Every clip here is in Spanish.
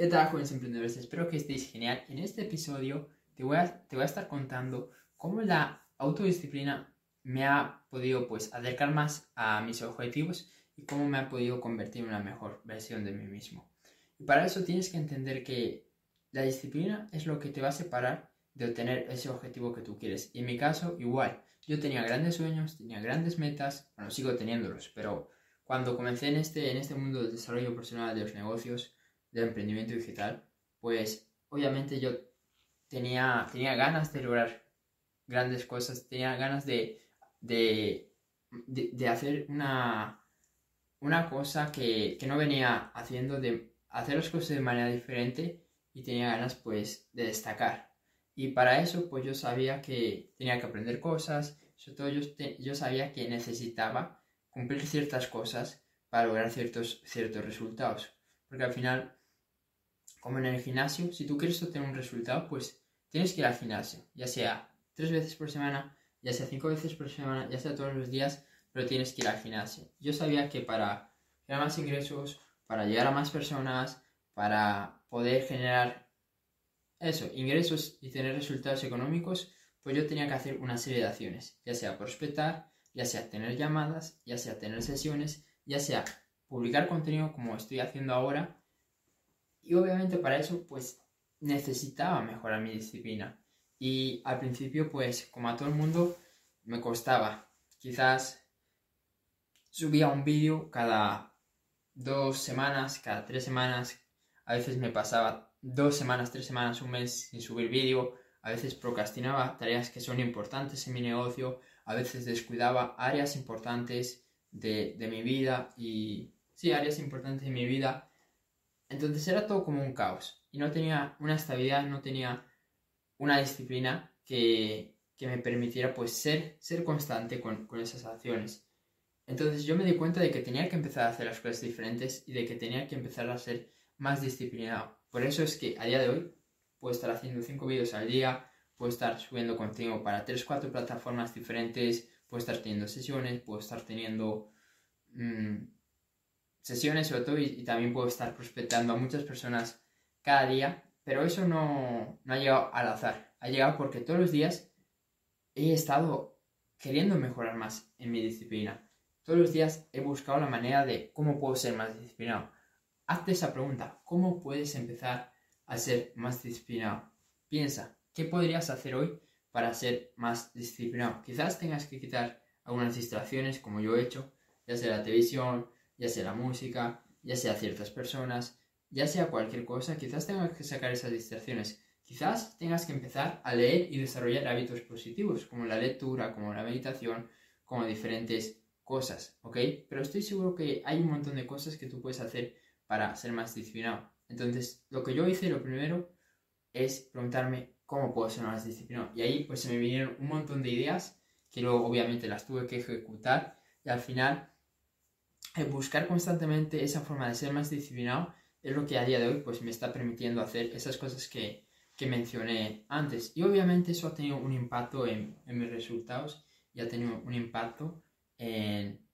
¿Qué tal, jóvenes emprendedores? Espero que estéis genial. En este episodio te voy a, te voy a estar contando cómo la autodisciplina me ha podido pues acercar más a mis objetivos y cómo me ha podido convertir en una mejor versión de mí mismo. Y para eso tienes que entender que la disciplina es lo que te va a separar de obtener ese objetivo que tú quieres. Y en mi caso, igual. Yo tenía grandes sueños, tenía grandes metas, bueno, sigo teniéndolos, pero cuando comencé en este, en este mundo del desarrollo personal de los negocios, del emprendimiento digital, pues obviamente yo tenía, tenía ganas de lograr grandes cosas, tenía ganas de, de, de, hacer una, una cosa que, que, no venía haciendo, de hacer las cosas de manera diferente y tenía ganas pues de destacar. Y para eso pues yo sabía que tenía que aprender cosas, sobre todo yo, yo sabía que necesitaba cumplir ciertas cosas para lograr ciertos, ciertos resultados. Porque al final como en el gimnasio, si tú quieres obtener un resultado, pues tienes que ir al gimnasio, ya sea tres veces por semana, ya sea cinco veces por semana, ya sea todos los días, pero tienes que ir al gimnasio. Yo sabía que para generar más ingresos, para llegar a más personas, para poder generar eso, ingresos y tener resultados económicos, pues yo tenía que hacer una serie de acciones, ya sea prospectar, ya sea tener llamadas, ya sea tener sesiones, ya sea publicar contenido como estoy haciendo ahora, y obviamente para eso pues necesitaba mejorar mi disciplina. Y al principio pues como a todo el mundo me costaba. Quizás subía un vídeo cada dos semanas, cada tres semanas. A veces me pasaba dos semanas, tres semanas, un mes sin subir vídeo. A veces procrastinaba tareas que son importantes en mi negocio. A veces descuidaba áreas importantes de, de mi vida y sí, áreas importantes de mi vida entonces era todo como un caos y no tenía una estabilidad, no tenía una disciplina que, me permitiera pues ser, ser constante con, esas acciones. Entonces yo me di cuenta de que tenía que empezar a hacer las cosas diferentes y de que tenía que empezar a ser más disciplinado. Por eso es que a día de hoy puedo estar haciendo 5 vídeos al día, puedo estar subiendo contenido para 3-4 plataformas diferentes, puedo estar teniendo sesiones, puedo estar teniendo... Mm, sesiones sobre todo y, también puedo estar prospectando a muchas personas cada día, pero eso no, no ha llegado al azar, ha llegado porque todos los días he estado queriendo mejorar más en mi disciplina. Todos los días he buscado la manera de cómo puedo ser más disciplinado. Hazte esa pregunta, ¿cómo puedes empezar a ser más disciplinado? Piensa, ¿qué podrías hacer hoy para ser más disciplinado? Quizás tengas que quitar algunas distracciones como yo he hecho, ya sea la televisión, ya sea la música, ya sea ciertas personas, ya sea cualquier cosa, quizás tengas que sacar esas distracciones. Quizás tengas que empezar a leer y desarrollar hábitos positivos, como la lectura, como la meditación, como diferentes cosas, ¿ok? Pero estoy seguro que hay un montón de cosas que tú puedes hacer para ser más disciplinado. Entonces, lo que yo hice, lo primero, es preguntarme cómo puedo ser más disciplinado. Y ahí pues se me vinieron un montón de ideas que luego obviamente las tuve que ejecutar y al final buscar constantemente esa forma de ser más disciplinado es lo que a día de hoy pues me está permitiendo hacer esas cosas que, que mencioné antes. Y obviamente eso ha tenido un impacto en, en mis resultados y ha tenido un impacto en,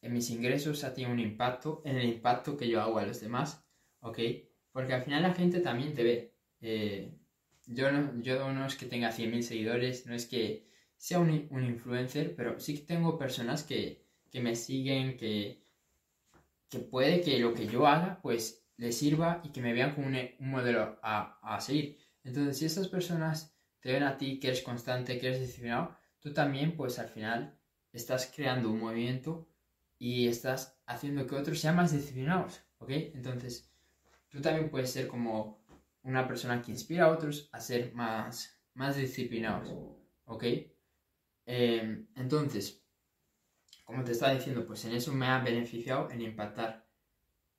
en, mis ingresos, ha tenido un impacto en el impacto que yo hago a los demás, ¿ok? Porque al final la gente también te ve. Eh, yo, no, yo no es que tenga 100.000 seguidores, no es que sea un, un influencer, pero sí que tengo personas que, que me siguen, que, que puede que lo que yo haga pues les sirva y que me vean como un, modelo a, a, seguir. Entonces, si estas personas te ven a ti que eres constante, que eres disciplinado, tú también pues al final estás creando un movimiento y estás haciendo que otros sean más disciplinados, ¿ok? Entonces, tú también puedes ser como una persona que inspira a otros a ser más, más disciplinados, ¿ok? Eh, entonces, como te estaba diciendo, pues en eso me ha beneficiado en impactar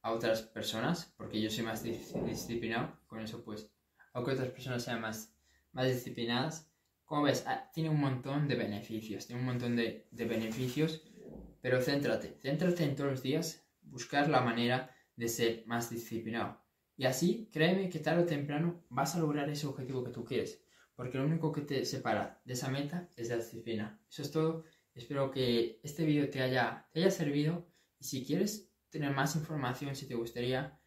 a otras personas, porque yo soy más disciplinado, con eso pues hago que otras personas sean más, más disciplinadas. Como ves, ah, tiene un montón de beneficios, tiene un montón de, de beneficios, pero céntrate, céntrate en todos los días, buscar la manera de ser más disciplinado. Y así, créeme que tarde o temprano vas a lograr ese objetivo que tú quieres, porque lo único que te separa de esa meta es la disciplina. Eso es todo Espero que este vídeo te haya, te haya servido y si quieres tener más información, si te gustaría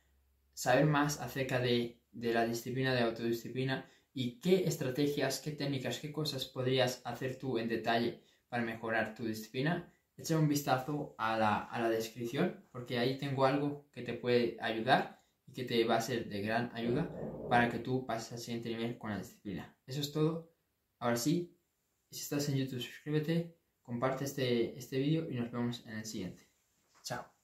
saber más acerca de, de la disciplina de autodisciplina y qué estrategias, qué técnicas, qué cosas podrías hacer tú en detalle para mejorar tu disciplina, echa un vistazo a la, a la descripción porque ahí tengo algo que te puede ayudar y que te va a ser de gran ayuda para que tú pases al siguiente nivel con la disciplina. Eso es todo. Ahora sí, si estás en YouTube, suscríbete, comparte este, este vídeo y nos vemos en el siguiente. Chao.